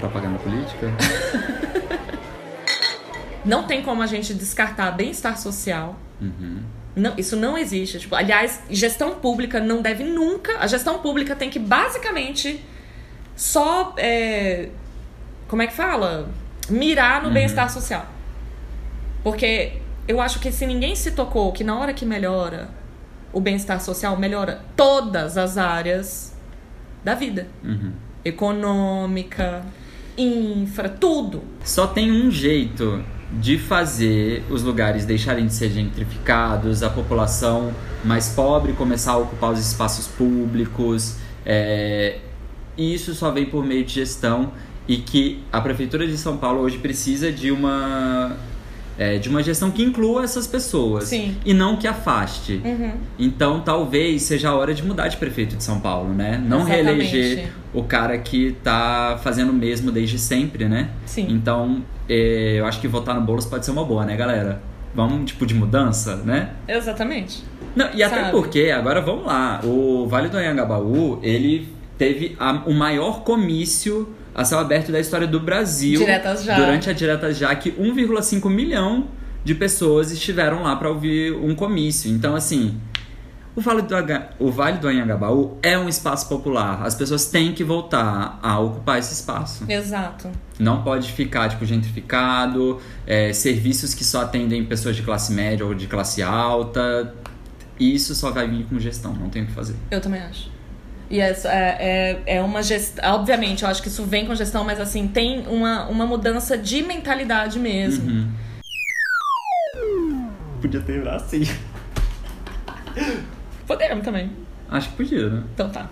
Propaganda política? Não tem como a gente descartar bem-estar social. Uhum. Não, isso não existe. Tipo, aliás, gestão pública não deve nunca. A gestão pública tem que basicamente só. é, como é que fala? Mirar no Uhum. bem-estar social. Porque eu acho que se ninguém se tocou que na hora que melhora o bem-estar social, melhora todas as áreas da vida. Uhum. Econômica, infra, tudo. Só tem um jeito de fazer os lugares deixarem de ser gentrificados, a população mais pobre começar a ocupar os espaços públicos. é, E isso só vem por meio de gestão e que a prefeitura de São Paulo hoje precisa de uma é, de uma gestão que inclua essas pessoas Sim. e não que afaste. Uhum. Então talvez seja a hora de mudar de prefeito de São Paulo, né? Não Exatamente. reeleger o cara que tá fazendo o mesmo desde sempre, né? Sim. Então, eh, eu acho que votar no Boulos pode ser uma boa, né, galera? Vamos, tipo, de mudança, né? Exatamente. Não, e até Sabe? porque, agora vamos lá, o Vale do Anhangabaú, ele teve a- o maior comício a céu aberto da história do Brasil. Diretas Já. Durante a Diretas Já, que 1,5 milhão de pessoas estiveram lá para ouvir um comício. Então, assim, o Vale, do, Aga- o vale do Anhangabaú é um espaço popular. As pessoas têm que voltar a ocupar esse espaço. Exato. Não pode ficar, tipo, gentrificado, é, serviços que só atendem pessoas de classe média ou de classe alta. Isso só vai vir com gestão, não tem o que fazer. Eu também acho. E é, é, é uma gestão. Obviamente, eu acho que isso vem com gestão, mas assim, tem uma, uma mudança de mentalidade mesmo. Uhum. Podia ter assim. Podemos também. Acho que podia, né? Então tá.